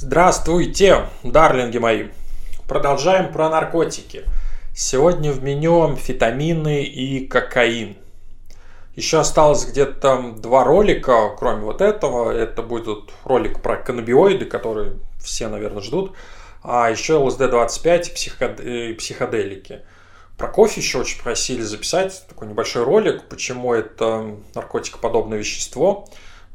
Здравствуйте, дарлинги мои! Продолжаем про наркотики. Сегодня в меню амфетамины и кокаин. Еще осталось где-то два ролика, кроме вот этого. Это будет ролик про каннабиоиды, которые все, наверное, ждут. А еще ЛСД-25 и психоделики. Про кофе еще очень просили записать такой небольшой ролик, почему это наркотикоподобное вещество.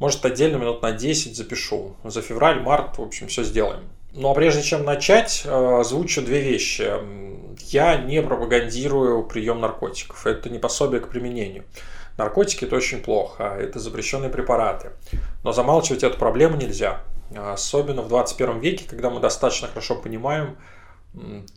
Может, отдельно минут на 10 запишу. За февраль, март, в общем, все сделаем. Ну а прежде чем начать, э, озвучу две вещи. Я не пропагандирую прием наркотиков. Это не пособие к применению. Наркотики это очень плохо, это запрещенные препараты. Но замалчивать эту проблему нельзя. Особенно в 21 веке, когда мы достаточно хорошо понимаем,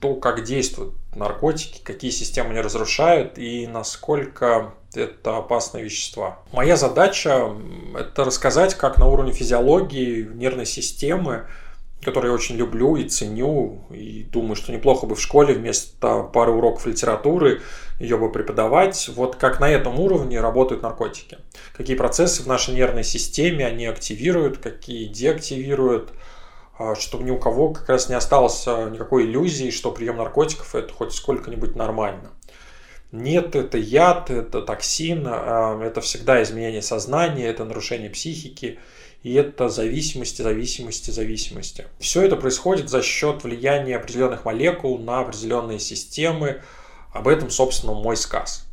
то, как действуют наркотики, какие системы они разрушают и насколько это опасные вещества. Моя задача – это рассказать, как на уровне физиологии, нервной системы, которую я очень люблю и ценю, и думаю, что неплохо бы в школе вместо пары уроков литературы ее бы преподавать, вот как на этом уровне работают наркотики. Какие процессы в нашей нервной системе они активируют, какие деактивируют – чтобы ни у кого как раз не осталось а, никакой иллюзии, что прием наркотиков это хоть сколько-нибудь нормально. Нет, это яд, это токсин, а, это всегда изменение сознания, это нарушение психики, и это зависимости, зависимости, зависимости. Все это происходит за счет влияния определенных молекул на определенные системы. Об этом, собственно, мой сказ.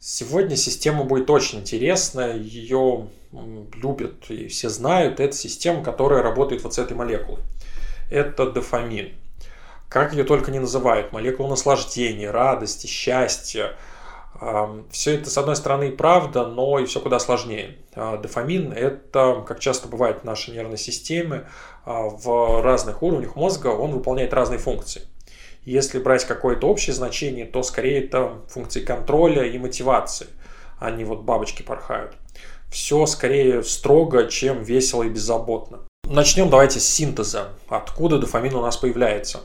Сегодня система будет очень интересная, ее любят и все знают, это система, которая работает вот с этой молекулой. Это дофамин. Как ее только не называют, молекула наслаждения, радости, счастья. Все это, с одной стороны, правда, но и все куда сложнее. А, дофамин – это, как часто бывает в нашей нервной системе, а, в разных уровнях мозга он выполняет разные функции. Если брать какое-то общее значение, то скорее это функции контроля и мотивации, а не вот бабочки порхают все скорее строго, чем весело и беззаботно. Начнем давайте с синтеза. Откуда дофамин у нас появляется?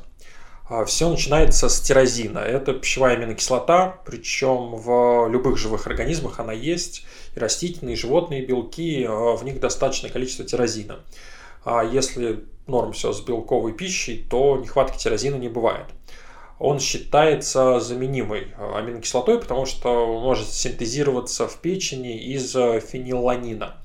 А, все начинается с тирозина. Это пищевая аминокислота, причем в любых живых организмах она есть. И растительные, и животные белки, а, в них достаточное количество тирозина. А если норм все с белковой пищей, то нехватки тирозина не бывает он считается заменимой э, аминокислотой, потому что может синтезироваться в печени из э, фенилланина.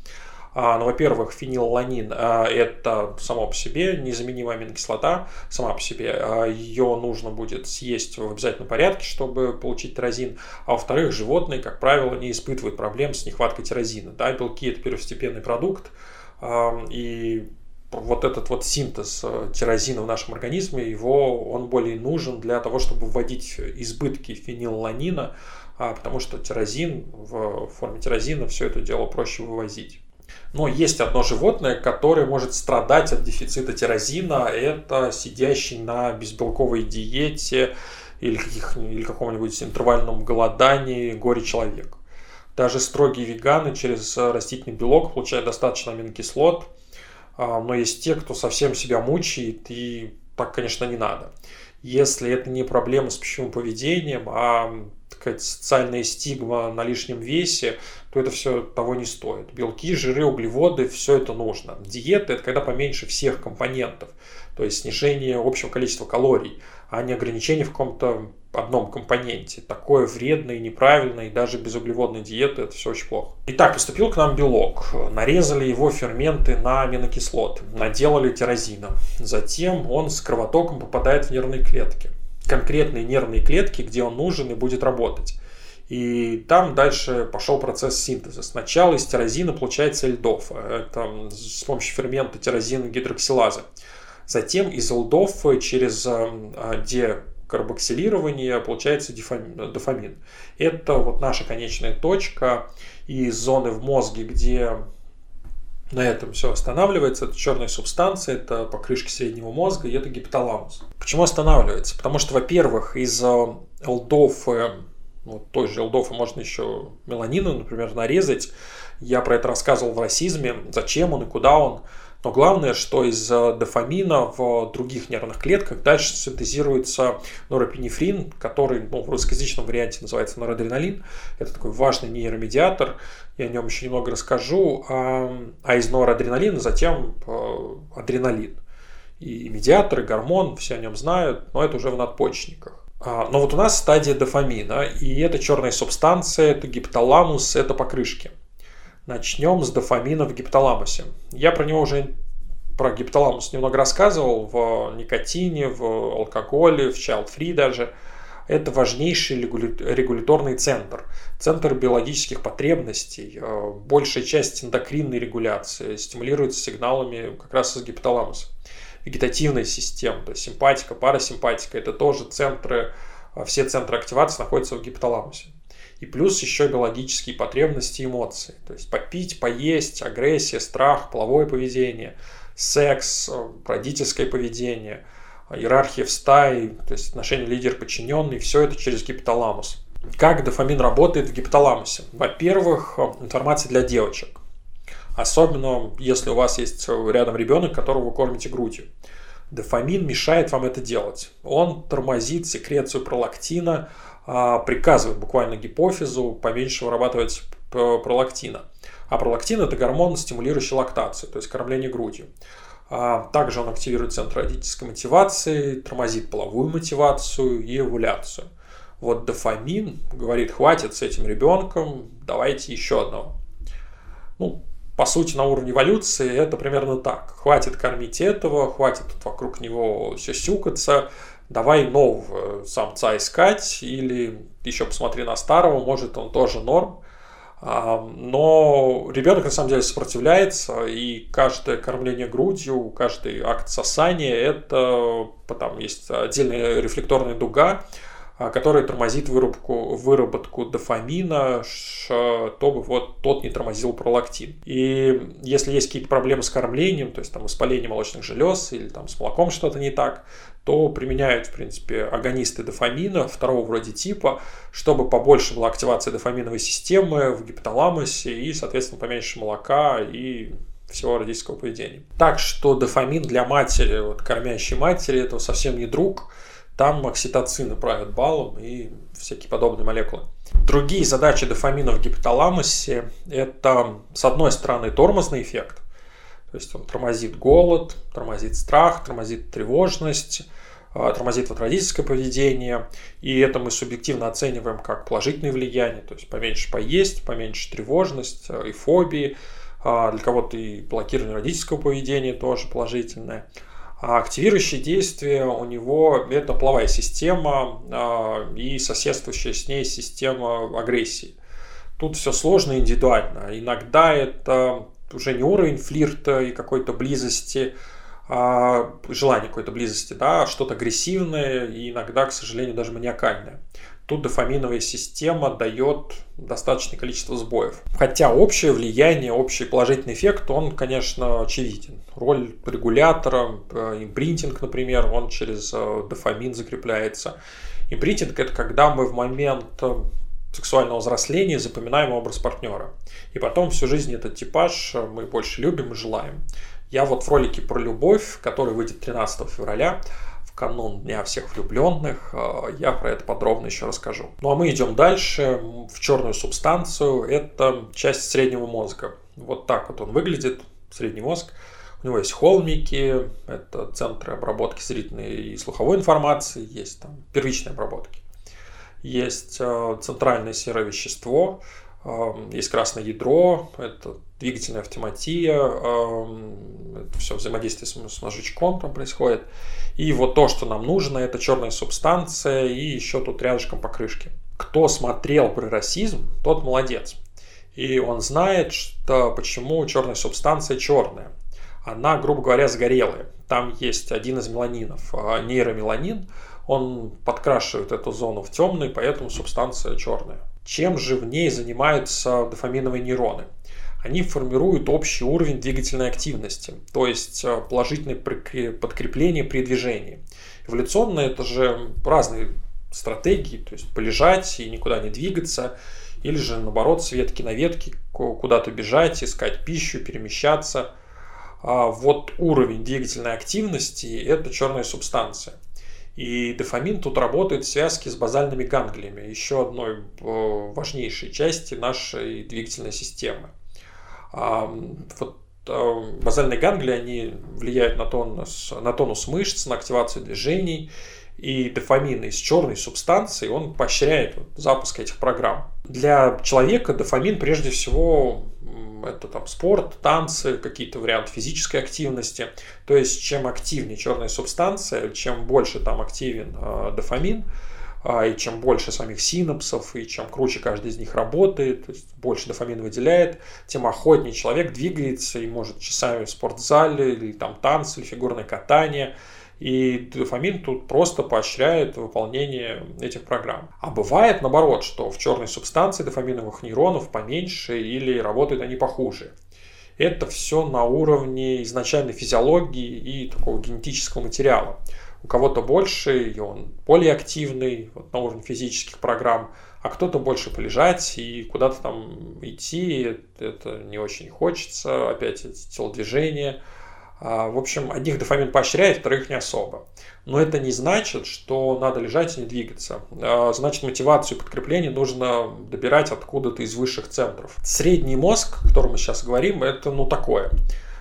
А, ну, во-первых, фенилланин а, это само по себе незаменимая аминокислота, сама по себе. Ее нужно будет съесть в обязательном порядке, чтобы получить тирозин. А во-вторых, животные, как правило, не испытывают проблем с нехваткой тирозина. Да, белки это первостепенный продукт, а, и вот этот вот синтез э, тирозина в нашем организме, его, он более нужен для того, чтобы вводить избытки фенилланина, а, потому что тирозин, в форме тирозина все это дело проще вывозить. Но есть одно животное, которое может страдать от дефицита тирозина. Это сидящий на безбелковой диете или, или каком-нибудь интервальном голодании горе-человек. Даже строгие веганы через растительный белок получают достаточно аминокислот, но есть те, кто совсем себя мучает, и так, конечно, не надо. Если это не проблема с пищевым поведением, а такая социальная стигма на лишнем весе, то это все того не стоит. Белки, жиры, углеводы, все это нужно. Диета – это когда поменьше всех компонентов, то есть снижение общего количества калорий, а не ограничение в каком-то одном компоненте. Такое вредное неправильное, и даже без углеводной диеты это все очень плохо. Итак, поступил к нам белок. Нарезали его ферменты на аминокислоты. Наделали тирозина. Затем он с кровотоком попадает в нервные клетки. Конкретные нервные клетки, где он нужен и будет работать. И там дальше пошел процесс синтеза. Сначала из тирозина получается эльдофа. Это с помощью фермента тирозина гидроксилазы. Затем из эльдофа через а, де карбоксилирования получается дофамин. Это вот наша конечная точка и зоны в мозге, где на этом все останавливается. Это черная субстанция, это покрышки среднего мозга, и это гипоталамус. Почему останавливается? Потому что, во-первых, из элдофы, вот той же элдофы можно еще меланину, например, нарезать. Я про это рассказывал в расизме, зачем он и куда он. Но главное, что из дофамина в других нервных клетках дальше синтезируется норопинефрин, который ну, в русскоязычном варианте называется норадреналин. Это такой важный нейромедиатор. Я о нем еще немного расскажу. А, а из норадреналина затем э, адреналин. И медиаторы, гормон, все о нем знают, но это уже в надпочечниках. А, но вот у нас стадия дофамина, и это черная субстанция, это гипоталамус, это покрышки. Начнем с дофамина в гипоталамусе. Я про него уже про гипоталамус немного рассказывал в никотине, в алкоголе, в child free даже. Это важнейший регуляторный центр, центр биологических потребностей. Э, большая часть эндокринной регуляции стимулируется сигналами как раз из гипоталамуса. Вегетативная система, то есть симпатика, парасимпатика, это тоже центры, э, все центры активации находятся в гипоталамусе. И плюс еще биологические потребности и эмоции. То есть попить, поесть, агрессия, страх, половое поведение, секс, э, родительское поведение – иерархия в стае, то есть отношения лидер-подчиненный, все это через гипоталамус. Как дофамин работает в гипоталамусе? Во-первых, информация для девочек. Особенно, если у вас есть рядом ребенок, которого вы кормите грудью. Дофамин мешает вам это делать. Он тормозит секрецию пролактина, приказывает буквально гипофизу поменьше вырабатывать пролактина. А пролактин – это гормон, стимулирующий лактацию, то есть кормление грудью. А, также он активирует центр родительской мотивации, тормозит половую мотивацию и эвуляцию. Вот дофамин говорит, хватит с этим ребенком, давайте еще одного. Ну, по сути, на уровне эволюции это примерно так. Хватит кормить этого, хватит тут вокруг него сюсюкаться, давай нового самца искать, или еще посмотри на старого, может он тоже норм. Но ребенок на самом деле сопротивляется, и каждое кормление грудью, каждый акт сосания, это там есть отдельная рефлекторная дуга, а, которая тормозит выработку, выработку дофамина, чтобы вот тот не тормозил пролактин. И если есть какие-то проблемы с кормлением, то есть там воспаление молочных желез или там с молоком что-то не так, то применяют, в принципе, агонисты дофамина второго вроде типа, чтобы побольше была активация дофаминовой системы в гипоталамусе и, соответственно, поменьше молока и всего родительского поведения. Так что дофамин для матери, вот кормящей матери, это совсем не друг. Там окситоцины правят балом и всякие подобные молекулы. Другие задачи дофамина в гипоталамусе – это, с одной стороны, тормозный эффект, то есть он тормозит голод, тормозит страх, тормозит тревожность, а, тормозит вот родительское поведение, и это мы субъективно оцениваем как положительное влияние, то есть поменьше поесть, поменьше тревожность а, и фобии, а, для кого-то и блокирование родительского поведения тоже положительное. А активирующее действие у него это половая система и соседствующая с ней система агрессии. Тут все сложно индивидуально. Иногда это уже не уровень флирта и какой-то близости, а желание какой-то близости, да, а что-то агрессивное и иногда, к сожалению, даже маниакальное. Тут дофаминовая система дает достаточное количество сбоев. Хотя общее влияние, общий положительный эффект, он, конечно, очевиден. Роль регулятора, э, импринтинг, например, он через э, дофамин закрепляется. Импринтинг – это когда мы в момент э, сексуального взросления запоминаем образ партнера. И потом всю жизнь этот типаж мы больше любим и желаем. Я вот в ролике про любовь, который выйдет 13 февраля, в канун Дня всех влюбленных, э, я про это подробно еще расскажу. Ну а мы идем дальше в черную субстанцию. Это часть среднего мозга. Вот так вот он выглядит, средний мозг. У него есть холмики, это центры обработки зрительной и слуховой информации, есть там первичные обработки есть э, центральное серое вещество, э, есть красное ядро, это двигательная автоматия, э, это все взаимодействие с мозжечком там происходит. И вот то, что нам нужно, это черная субстанция и еще тут рядышком покрышки. Кто смотрел про расизм, тот молодец. И он знает, что почему черная субстанция черная. Она, грубо говоря, сгорелая. Там есть один из меланинов, нейромеланин, он подкрашивает эту зону в темный, поэтому субстанция черная. Чем же в ней занимаются дофаминовые нейроны? Они формируют общий уровень двигательной активности, то есть э, положительное подкрепление при движении. Эволюционно это же разные стратегии, то есть полежать и никуда не двигаться, или же наоборот с ветки на ветки куда-то бежать, искать пищу, перемещаться. А вот уровень двигательной активности – это черная субстанция. И дофамин тут работает в связке с базальными ганглиями, еще одной э, важнейшей части нашей двигательной системы. Вот базальные ганглии, они влияют на тонус, на тонус мышц, на активацию движений, и дофамин из черной субстанции, он поощряет запуск этих программ. Для человека дофамин прежде всего это там спорт, танцы, какие-то варианты физической активности. То есть чем активнее черная субстанция, чем больше там активен э, дофамин, э, и чем больше самих синапсов, и чем круче каждый из них работает, то есть больше дофамин выделяет, тем охотнее человек двигается и может часами в спортзале, или там танцы, или фигурное катание – и дофамин тут просто поощряет выполнение этих программ. А бывает наоборот, что в черной субстанции дофаминовых нейронов поменьше или работают они похуже. Это все на уровне изначальной физиологии и такого генетического материала. У кого-то больше, и он более активный вот, на уровне физических программ, а кто-то больше полежать и куда-то там идти, это не очень хочется, опять эти телодвижения – в общем, одних дофамин поощряет, вторых не особо. Но это не значит, что надо лежать и не двигаться. А, значит, мотивацию и подкрепление нужно добирать откуда-то из высших центров. Средний мозг, о котором мы сейчас говорим, это ну такое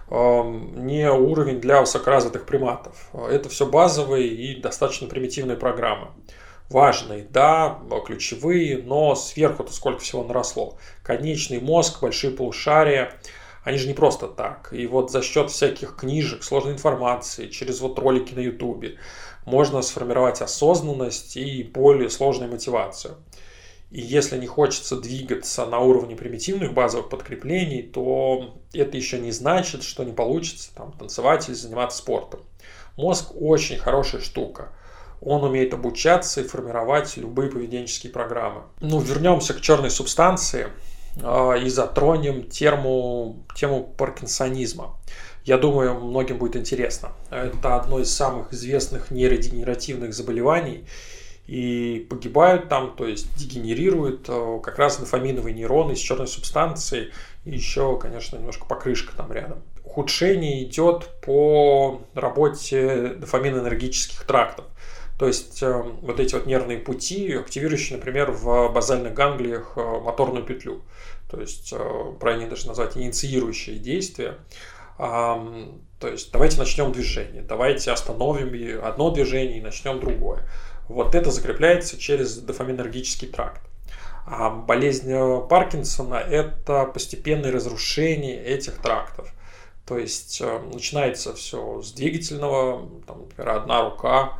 не уровень для высокоразвитых приматов. Это все базовые и достаточно примитивные программы. Важные, да, ключевые, но сверху-то сколько всего наросло. Конечный мозг, большие полушария – они же не просто так. И вот за счет всяких книжек, сложной информации, через вот ролики на ютубе можно сформировать осознанность и более сложную мотивацию. И если не хочется двигаться на уровне примитивных базовых подкреплений, то это еще не значит, что не получится там, танцевать или заниматься спортом. Мозг очень хорошая штука. Он умеет обучаться и формировать любые поведенческие программы. Ну, вернемся к черной субстанции. А, и затронем тему, тему паркинсонизма. Я думаю, многим будет интересно. Это одно из самых известных нейродегенеративных заболеваний. И погибают там, то есть дегенерируют э, как раз дофаминовые нейроны из черной субстанции. И еще, конечно, немножко покрышка там рядом. Ухудшение идет по работе дофаминоэнергических трактов. То есть э, вот эти вот нервные пути, активирующие, например, в базальных ганглиях э, моторную петлю. То есть э, правильнее даже назвать инициирующие действия. То есть давайте начнем движение, давайте остановим одно движение и начнем другое. Вот это закрепляется через дофаминергический тракт. А болезнь Паркинсона – это постепенное разрушение этих трактов. То есть начинается все с двигательного, там, например, одна рука,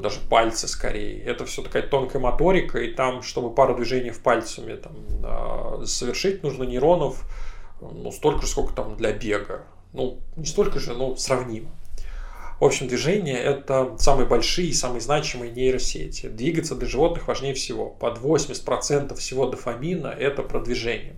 даже пальцы скорее. Это все такая тонкая моторика, и там, чтобы пару движений в пальцами там, а, совершить, нужно нейронов ну, столько же, сколько там для бега. Ну, не столько же, но сравнимо. В общем, движение – это самые большие и самые значимые нейросети. Двигаться для животных важнее всего. Под 80% всего дофамина – это про движение.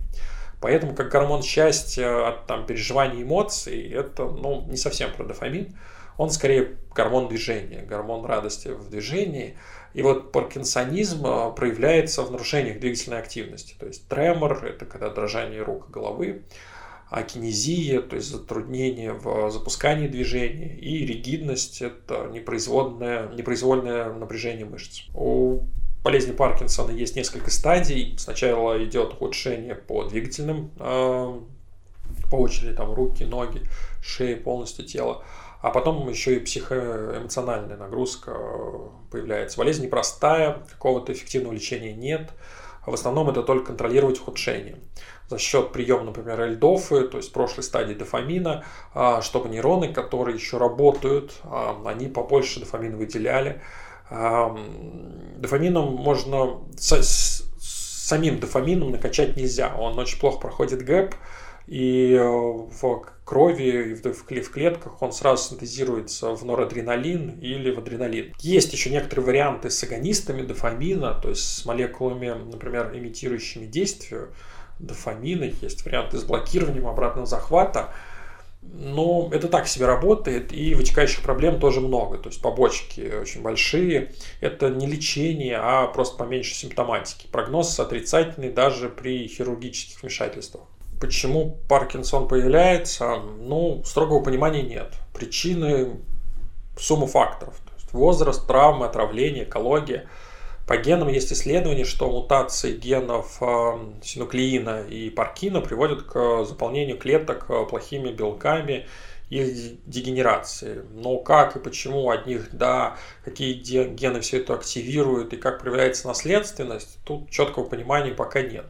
Поэтому как гормон счастья от там, переживаний эмоций, это ну, не совсем про дофамин он скорее гормон движения, гормон радости в движении. И вот паркинсонизм а, проявляется в нарушениях двигательной активности. То есть тремор – это когда дрожание рук и головы, а кинезия, то есть затруднение в запускании движения, и ригидность – это непроизвольное, непроизвольное напряжение мышц. У болезни Паркинсона есть несколько стадий. Сначала идет ухудшение по двигательным, а, по очереди там руки, ноги, шея, полностью тело. А потом еще и психоэмоциональная нагрузка появляется. Болезнь непростая, какого-то эффективного лечения нет. В основном это только контролировать ухудшение. За счет приема, например, эльдофы, то есть прошлой стадии дофамина, а, чтобы нейроны, которые еще работают, а, они побольше дофамина выделяли. А, дофамином можно самим дофамином накачать нельзя. Он очень плохо проходит ГЭП, и э, в крови, в клетках он сразу синтезируется в норадреналин или в адреналин. Есть еще некоторые варианты с агонистами дофамина, то есть с молекулами, например, имитирующими действие дофамина. Есть варианты с блокированием обратного захвата. Но это так себе работает, и вытекающих проблем тоже много. То есть побочки очень большие. Это не лечение, а просто поменьше симптоматики. Прогноз отрицательный даже при хирургических вмешательствах. Почему Паркинсон появляется? Ну, строгого понимания нет. Причины сумма факторов. То есть возраст, травмы, отравление, экология. По генам есть исследование, что мутации генов э, синуклеина и паркина приводят к заполнению клеток э, плохими белками и дегенерации. Но как и почему одних да, какие гены все это активируют и как проявляется наследственность, тут четкого понимания пока нет.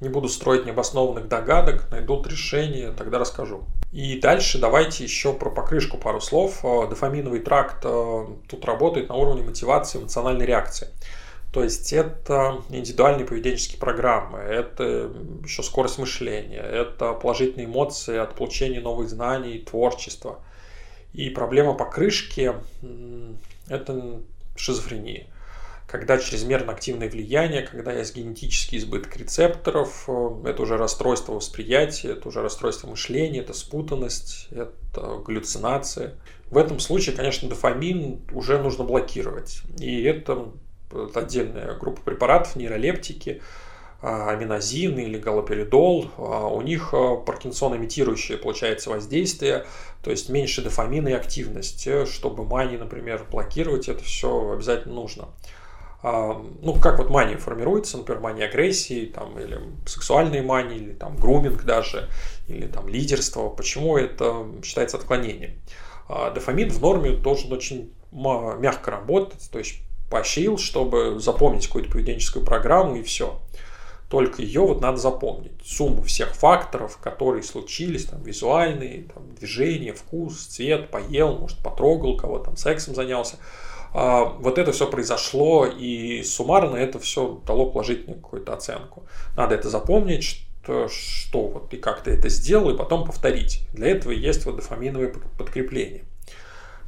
Не буду строить необоснованных догадок, найдут решение, тогда расскажу. И дальше давайте еще про покрышку пару слов. Э, дофаминовый тракт тут работает на уровне мотивации эмоциональной реакции. То есть это индивидуальные поведенческие программы, это еще скорость мышления, это положительные эмоции от получения новых знаний, творчества. И проблема покрышки – это шизофрения. Когда чрезмерно активное влияние, когда есть генетический избыток рецепторов, это уже расстройство восприятия, это уже расстройство мышления, это спутанность, это галлюцинация. В этом случае, конечно, дофамин уже нужно блокировать. И это отдельная группа препаратов, нейролептики, а, аминозин или галоперидол, а, у них а, паркинсон-имитирующее получается воздействие, то есть меньше дофамина и активность. Чтобы мании, например, блокировать, это все обязательно нужно. Ну, как вот мания формируется, например, мания агрессии, там, или сексуальные мании, или там груминг даже, или там лидерство. Почему это считается отклонением? Дофамин в норме должен очень мягко работать, то есть поощрил, чтобы запомнить какую-то поведенческую программу и все. Только ее вот надо запомнить. Сумму всех факторов, которые случились, там, визуальные, там, движение, вкус, цвет, поел, может, потрогал кого там, сексом занялся. А, вот это все произошло, и суммарно это все дало положительную какую-то оценку. Надо это запомнить, что, что вот и как ты это сделал, и потом повторить. Для этого есть вот дофаминовое подкрепление.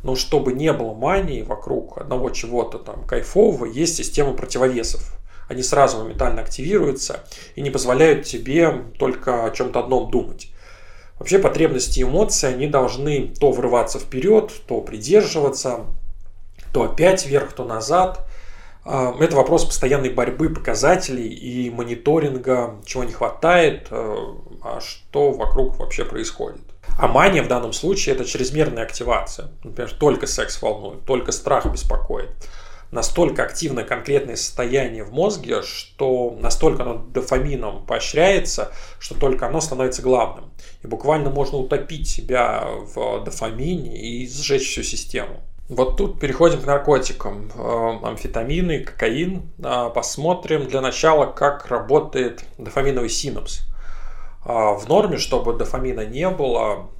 Но чтобы не было мании вокруг одного чего-то там кайфового, есть система противовесов. Они сразу моментально активируются и не позволяют тебе только о чем-то одном думать. Вообще потребности и эмоции, они должны то врываться вперед, то придерживаться, то опять вверх, то назад. А, это вопрос постоянной борьбы показателей и мониторинга, чего не хватает, э, а что вокруг вообще происходит. А мания в данном случае это чрезмерная активация. Например, только секс волнует, только страх беспокоит. Настолько активное конкретное состояние в мозге, что настолько оно дофамином поощряется, что только оно становится главным. И буквально можно утопить себя в дофамине и сжечь всю систему. Вот тут переходим к наркотикам. Э, амфетамины, кокаин. Э, посмотрим для начала, как работает дофаминовый синапс. А в норме, чтобы дофамина не было,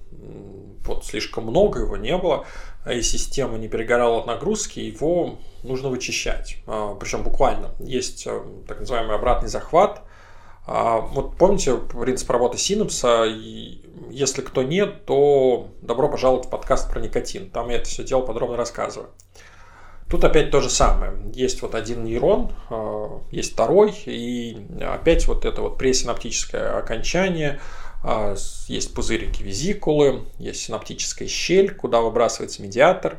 вот слишком много его не было, и система не перегорала от нагрузки, его нужно вычищать. Причем буквально. Есть э, так называемый обратный захват. Вот помните принцип работы синапса? Если кто нет, то добро пожаловать в подкаст про никотин. Там я это все дело подробно рассказываю. Тут опять то же самое. Есть вот один нейрон, а, есть второй, и опять вот это вот пресинаптическое окончание, а, есть пузырики визикулы, есть синаптическая щель, куда выбрасывается медиатор,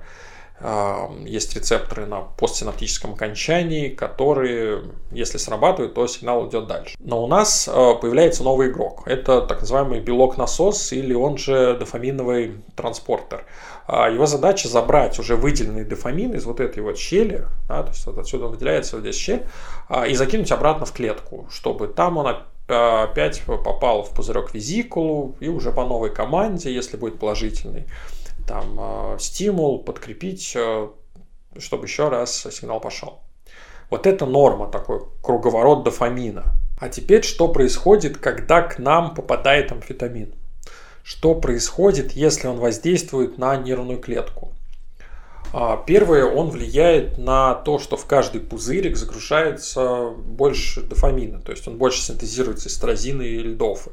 есть рецепторы на постсинаптическом окончании, которые, если срабатывают, то сигнал идет дальше. Но у нас появляется новый игрок. Это так называемый белок-насос или он же дофаминовый транспортер. А его задача забрать уже выделенный дофамин из вот этой вот щели, да, то есть вот отсюда выделяется вот здесь щель, а, и закинуть обратно в клетку, чтобы там он опять попал в пузырек визикулу и уже по новой команде, если будет положительный, там а, стимул подкрепить, чтобы еще раз сигнал пошел. Вот это норма, такой круговорот дофамина. А теперь что происходит, когда к нам попадает амфетамин? что происходит, если он воздействует на нервную клетку. А, первое, он влияет на то, что в каждый пузырик загружается больше дофамина, то есть он больше синтезируется из и льдов.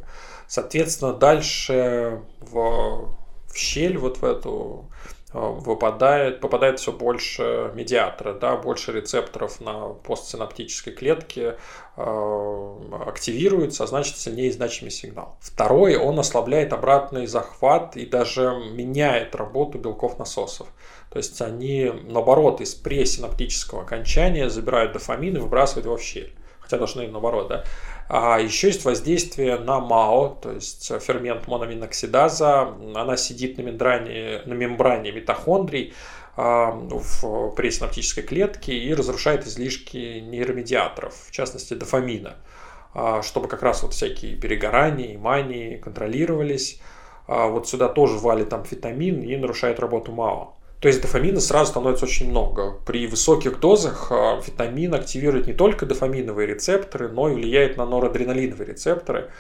Соответственно, дальше в, в щель вот в эту а, выпадает, попадает все больше медиатора, да, больше рецепторов на постсинаптической клетке э, активируется, а значит сильнее значимый сигнал. Второй, он ослабляет обратный захват и даже меняет работу белков насосов. То есть они, наоборот, из пресинаптического окончания забирают дофамин и выбрасывают его в щель хотя должны наоборот, да. А еще есть воздействие на МАО, то есть фермент мономиноксидаза. Она сидит на мембране, на мембране митохондрий, в пресинаптической клетке и разрушает излишки нейромедиаторов, в частности дофамина, чтобы как раз вот всякие перегорания и мании контролировались. Вот сюда тоже валит амфетамин и нарушает работу МАО. То есть дофамина сразу становится очень много. При высоких дозах витамин активирует не только дофаминовые рецепторы, но и влияет на норадреналиновые рецепторы.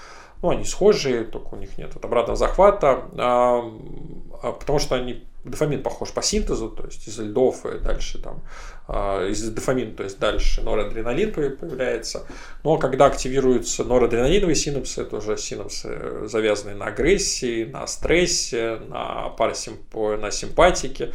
Ну, они схожие, только у них нет вот обратного захвата, потому что они дофамин похож по синтезу, то есть из льдов и дальше там, из дофамина, то есть дальше норадреналин появляется. Но когда активируются норадреналиновые синапсы, это уже синапсы, завязанные на агрессии, на стрессе, на парасимп... на симпатике,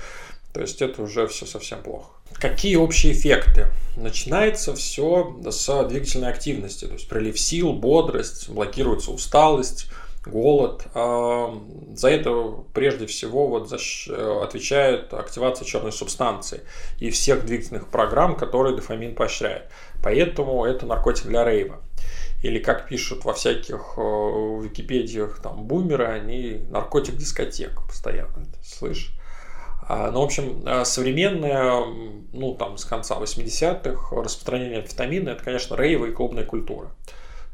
то есть это уже все совсем плохо. Какие общие эффекты? Начинается все с двигательной активности, то есть прилив сил, бодрость, блокируется усталость, голод. А, за это прежде всего вот отвечает активация черной субстанции и всех двигательных программ, которые дофамин поощряет. Поэтому это наркотик для рейва. Или как пишут во всяких э, википедиях там бумеры, они наркотик дискотек постоянно. Слышь? А, ну, в общем, э, современное, ну, там, с конца 80-х распространение амфетамина – это, конечно, рейвы и клубная культура.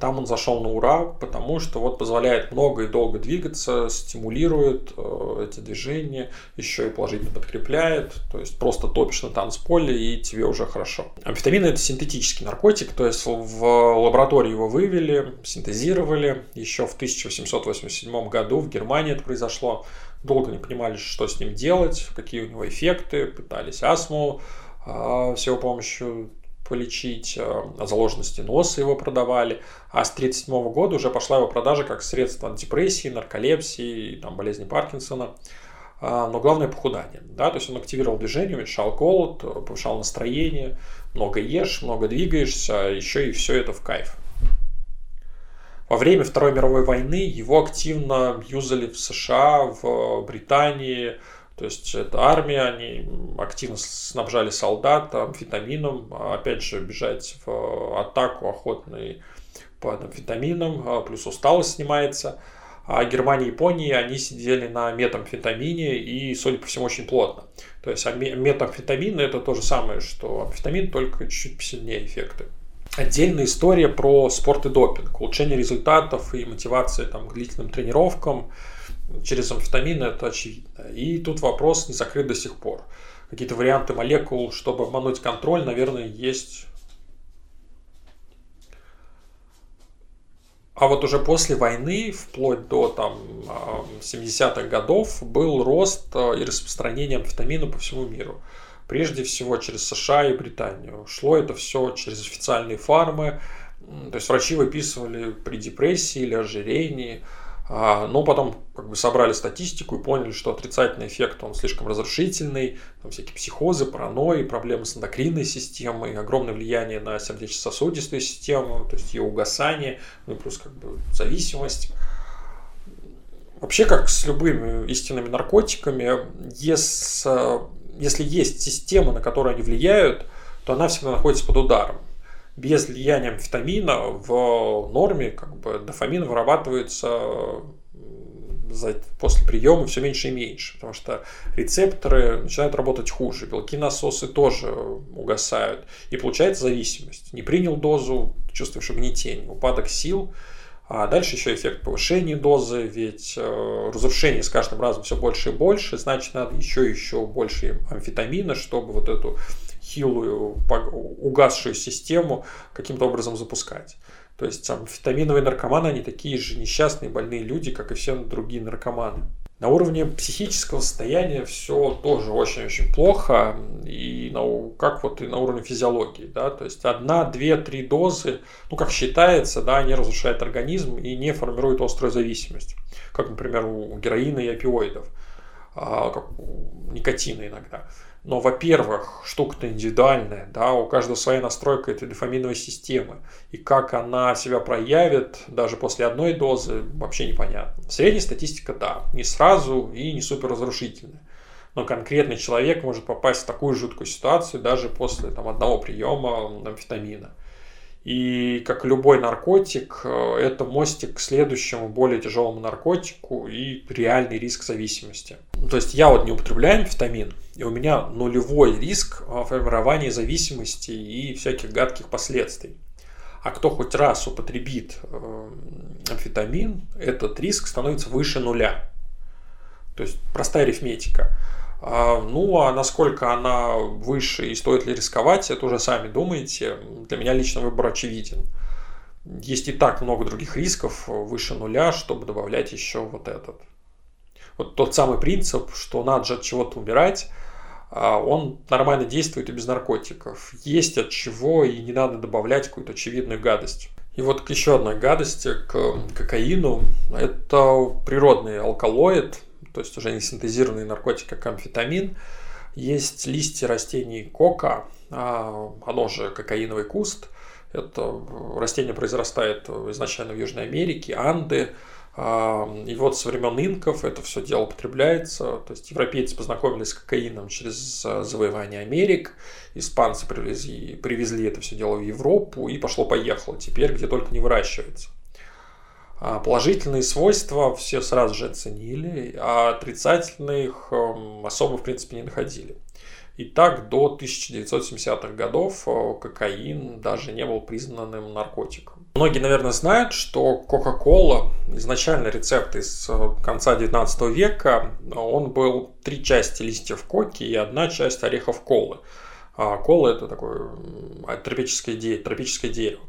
Там он зашел на ура, потому что вот позволяет много и долго двигаться, стимулирует э, эти движения, еще и положительно подкрепляет. То есть просто топишь на танцполе и тебе уже хорошо. Амфетамин это синтетический наркотик, то есть в лаборатории его вывели, синтезировали. Еще в 1887 году в Германии это произошло. Долго не понимали, что с ним делать, какие у него эффекты, пытались астму э, с его помощью полечить, э, заложенности носа его продавали, а с 1937 года уже пошла его продажа как средство от депрессии, нарколепсии, там, болезни Паркинсона, а, но главное похудание. Да? То есть он активировал движение, уменьшал голод, повышал настроение, много ешь, много двигаешься, еще и все это в кайф. Во время Второй мировой войны его активно юзали в США, в Британии, то есть это армия, они активно снабжали солдат амфетамином, опять же бежать в атаку охотный по амфетаминам, а, плюс усталость снимается. А Германия и Япония, они сидели на метамфетамине и, судя по всему, очень плотно. То есть метамфетамин это то же самое, что амфетамин, только чуть-чуть посильнее эффекты. Отдельная история про спорт и допинг, улучшение результатов и мотивация там, к длительным тренировкам – через амфетамины это очевидно. И тут вопрос не закрыт до сих пор. Какие-то варианты молекул, чтобы обмануть контроль, наверное, есть. А вот уже после войны, вплоть до там, 70-х годов, был рост э, и распространение амфетамина по всему миру. Прежде всего через США и Британию. Шло это все через официальные фармы. То есть врачи выписывали при депрессии или ожирении – но потом как бы собрали статистику и поняли, что отрицательный эффект, он слишком разрушительный, там всякие психозы, паранойи, проблемы с эндокринной системой, огромное влияние на сердечно-сосудистую систему, то есть ее угасание, ну и плюс как бы зависимость. Вообще, как с любыми истинными наркотиками, если, если есть система, на которую они влияют, то она всегда находится под ударом без влияния амфетамина в норме как бы дофамин вырабатывается за, после приема все меньше и меньше, потому что рецепторы начинают работать хуже, белки насосы тоже угасают, и получается зависимость. Не принял дозу, чувствуешь угнетение, упадок сил, а дальше еще эффект повышения дозы, ведь э, разрушение с каждым разом все больше и больше, значит надо еще и еще больше амфетамина, чтобы вот эту хилую, угасшую систему каким-то образом запускать. То есть амфетаминовые наркоманы, они такие же несчастные, больные люди, как и все другие наркоманы. На уровне психического состояния все тоже очень-очень плохо, и на, как вот и на уровне физиологии, да, то есть одна, две, три дозы, ну как считается, да, они разрушают организм и не формируют острую зависимость, как, например, у героина и опиоидов, а, как у никотина иногда. Но, во-первых, штука-то индивидуальная, да, у каждого своя настройка этой дофаминовой системы. И как она себя проявит даже после одной дозы, вообще непонятно. Средняя статистика, да, не сразу и не супер разрушительная. Но конкретный человек может попасть в такую жуткую ситуацию даже после там, одного приема амфетамина. И как любой наркотик, э, это мостик к следующему, более тяжелому наркотику и реальный риск зависимости. То есть я вот не употребляю амфетамин, и у меня нулевой риск формирования зависимости и всяких гадких последствий. А кто хоть раз употребит э, амфетамин, этот риск становится выше нуля. То есть простая арифметика. А, ну, а насколько она выше и стоит ли рисковать, это уже сами думаете. Для меня лично выбор очевиден. Есть и так много других рисков выше нуля, чтобы добавлять еще вот этот. Вот тот самый принцип, что надо же от чего-то умирать, а, он нормально действует и без наркотиков. Есть от чего и не надо добавлять какую-то очевидную гадость. И вот к еще одной гадости, к кокаину. Это природный алкалоид, то есть уже не синтезированный наркотик, как амфетамин. Есть листья растений кока, а, оно же кокаиновый куст. Это растение произрастает изначально в Южной Америке, Анды. А, и вот со времен инков это все дело употребляется. То есть европейцы познакомились с кокаином через завоевание Америк. Испанцы привезли, привезли это все дело в Европу и пошло-поехало. Теперь где только не выращивается. А положительные свойства все сразу же оценили, а отрицательных эм, особо, в принципе, не находили. И так до 1970-х годов э, кокаин даже не был признанным наркотиком. Многие, наверное, знают, что Кока-Кола, изначально рецепт из э, конца 19 века, он был три части листьев коки и одна часть орехов колы. А кола это такое тропическое, дерево, тропическое дерево.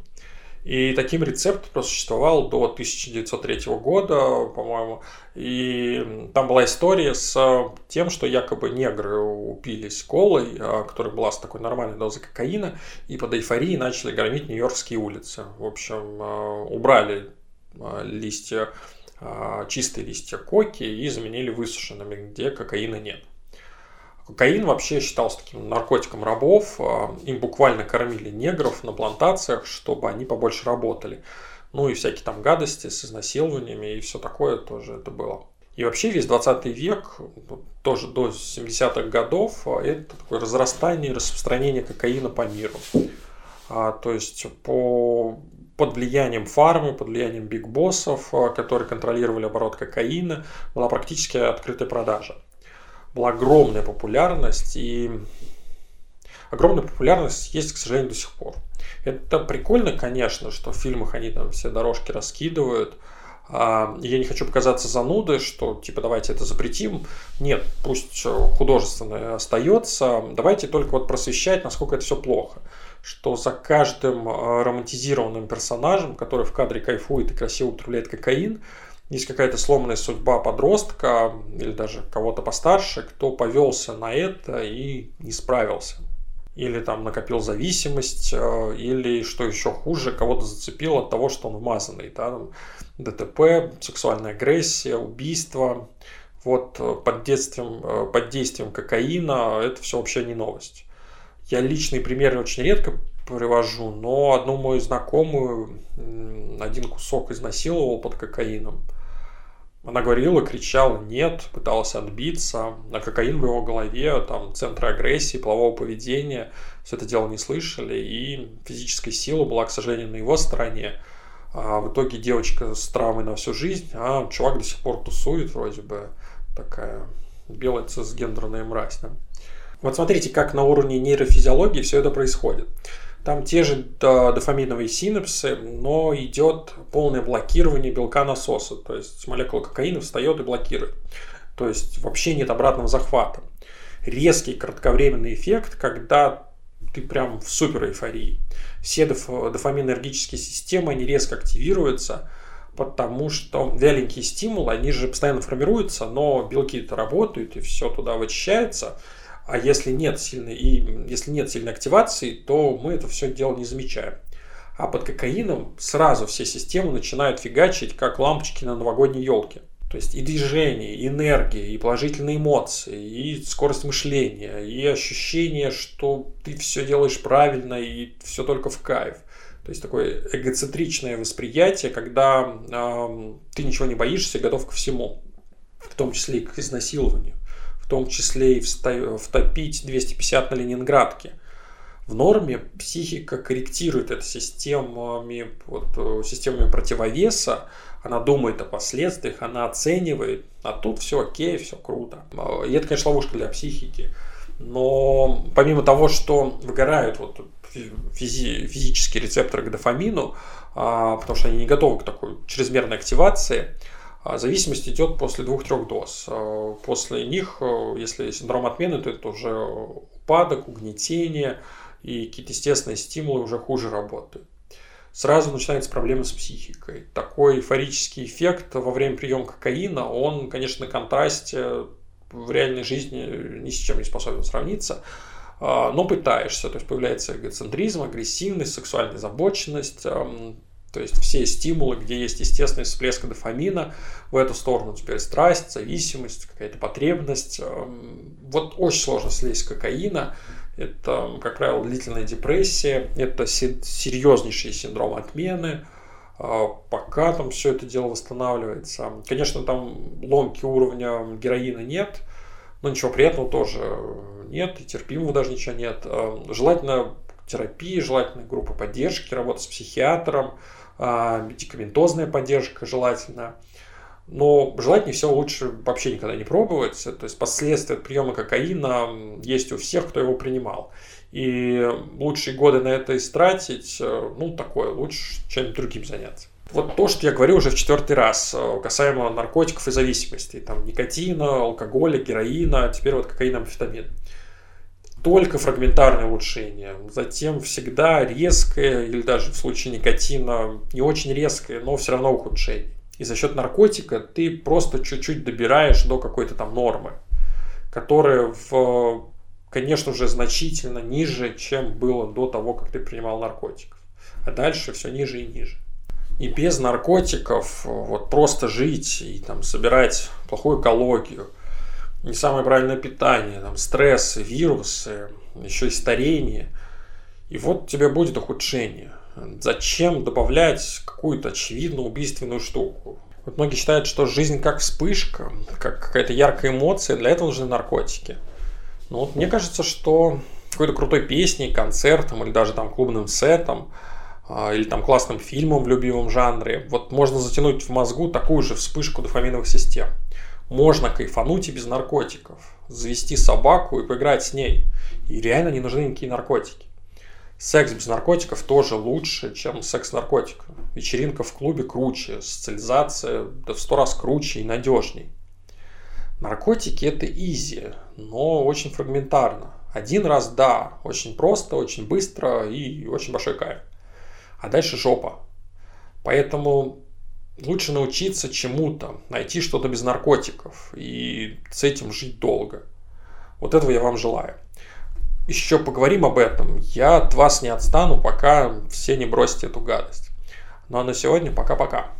И таким рецептом просуществовал до 1903 года, по-моему. И там была история с тем, что якобы негры упились колой, а, которая была с такой нормальной дозой кокаина, и под эйфорией начали громить нью-йоркские улицы. В общем, а, убрали а, листья, чистые листья коки и заменили высушенными, где кокаина нет. Кокаин вообще считался таким наркотиком рабов. А, им буквально кормили негров на плантациях, чтобы они побольше работали. Ну и всякие там гадости с изнасилованиями и все такое тоже это было. И вообще весь 20 век, тоже до 70-х годов, а, это такое разрастание и распространение кокаина по миру. А, то есть по, под влиянием фармы, под влиянием бигбоссов, а, которые контролировали оборот кокаина, была практически открытая продажа была огромная популярность, и огромная популярность есть, к сожалению, до сих пор. Это прикольно, конечно, что в фильмах они там все дорожки раскидывают. А, я не хочу показаться занудой, что типа давайте это запретим. Нет, пусть художественное остается. Давайте только вот просвещать, насколько это все плохо. Что за каждым а, романтизированным персонажем, который в кадре кайфует и красиво употребляет кокаин, есть какая-то сломанная судьба подростка или даже кого-то постарше, кто повелся на это и не справился. Или там накопил зависимость, э, или, что еще хуже, кого-то зацепил от того, что он вмазанный. Да? ДТП, сексуальная агрессия, убийство. Вот э, под, действием, э, под действием кокаина это все вообще не новость. Я личные примеры очень редко привожу, но одну мою знакомую один кусок изнасиловал под кокаином. Она говорила, кричала «нет», пыталась отбиться, а кокаин в его голове, там, центры агрессии, полового поведения, все это дело не слышали, и физическая сила была, к сожалению, на его стороне. А в итоге девочка с травмой на всю жизнь, а чувак до сих пор тусует, вроде бы такая белая цисгендерная мразь. Да? Вот смотрите, как на уровне нейрофизиологии все это происходит. Там те же дофаминовые синапсы, но идет полное блокирование белка насоса. То есть молекула кокаина встает и блокирует. То есть вообще нет обратного захвата. Резкий кратковременный эффект, когда ты прям в супер эйфории. Все дофаминергические системы, они резко активируются, потому что вяленькие стимулы, они же постоянно формируются, но белки-то работают, и все туда вычищается. А если нет сильной, и если нет сильной активации, то мы это все дело не замечаем. А под кокаином сразу все системы начинают фигачить, как лампочки на новогодней елке. То есть и движение, и энергия, и положительные эмоции, и скорость мышления, и ощущение, что ты все делаешь правильно, и все только в кайф. То есть такое эгоцентричное восприятие, когда э, ты ничего не боишься, готов ко всему, в том числе и к изнасилованию том числе и втопить 250 на Ленинградке. В норме психика корректирует это системами, вот, э, системами противовеса, она думает о последствиях, она оценивает, а тут все окей, все круто. И это, конечно, ловушка для психики. Но помимо того, что выгорают вот физи- физические рецепторы к дофамину, а, потому что они не готовы к такой чрезмерной активации, зависимость идет после двух-трех доз. А, после них, э, если синдром отмены, то это уже упадок, угнетение и какие-то естественные стимулы уже хуже работают. Сразу начинается проблема с психикой. Такой эйфорический эффект во время приема кокаина, он, конечно, на контрасте в реальной жизни ни с чем не способен сравниться, а, но пытаешься. То есть появляется эгоцентризм, агрессивность, сексуальная озабоченность, то есть все стимулы, где есть естественный всплеск дофамина, в эту сторону теперь страсть, зависимость, какая-то потребность. Вот очень сложно слезть с кокаина. Это, как правило, длительная депрессия, это серьезнейший синдром отмены, а, пока там все это дело восстанавливается. Конечно, там ломки уровня героина нет, но ничего приятного тоже нет, и терпимого даже ничего нет. А, желательно терапии, желательно группа поддержки, работа с психиатром, медикаментозная поддержка желательно. Но желательнее всего лучше вообще никогда не пробовать. То есть последствия от приема кокаина есть у всех, кто его принимал. И лучшие годы на это истратить, э, ну, такое, лучше чем другим заняться. Вот то, что я говорю уже в четвертый раз, э, касаемо наркотиков и зависимости. Там никотина, алкоголя, героина, теперь вот кокаин, амфетамин только фрагментарное улучшение. Затем всегда резкое, или даже в случае никотина не очень резкое, но все равно ухудшение. И за счет наркотика ты просто чуть-чуть добираешь до какой-то там нормы, которая, в, конечно же, значительно ниже, чем было до того, как ты принимал наркотиков. А дальше все ниже и ниже. И без наркотиков вот просто жить и там собирать плохую экологию – не самое правильное питание, там, стрессы, вирусы, еще и старение. И вот тебе будет ухудшение. Зачем добавлять какую-то очевидно убийственную штуку? Вот многие считают, что жизнь как вспышка, как какая-то яркая эмоция, для этого нужны наркотики. Но вот мне кажется, что какой-то крутой песней, концертом или даже там клубным сетом а, или там классным фильмом в любимом жанре, вот можно затянуть в мозгу такую же вспышку дофаминовых систем можно кайфануть и без наркотиков. Завести собаку и поиграть с ней. И реально не нужны никакие наркотики. Секс без наркотиков тоже лучше, чем секс с наркотиком. Вечеринка в клубе круче, социализация да в сто раз круче и надежней. Наркотики это изи, но очень фрагментарно. Один раз да, очень просто, очень быстро и очень большой кайф. А дальше жопа. Поэтому лучше научиться чему-то, найти что-то без наркотиков и с этим жить долго. Вот этого я вам желаю. Еще поговорим об этом. Я от вас не отстану, пока все не бросите эту гадость. Ну а на сегодня пока-пока.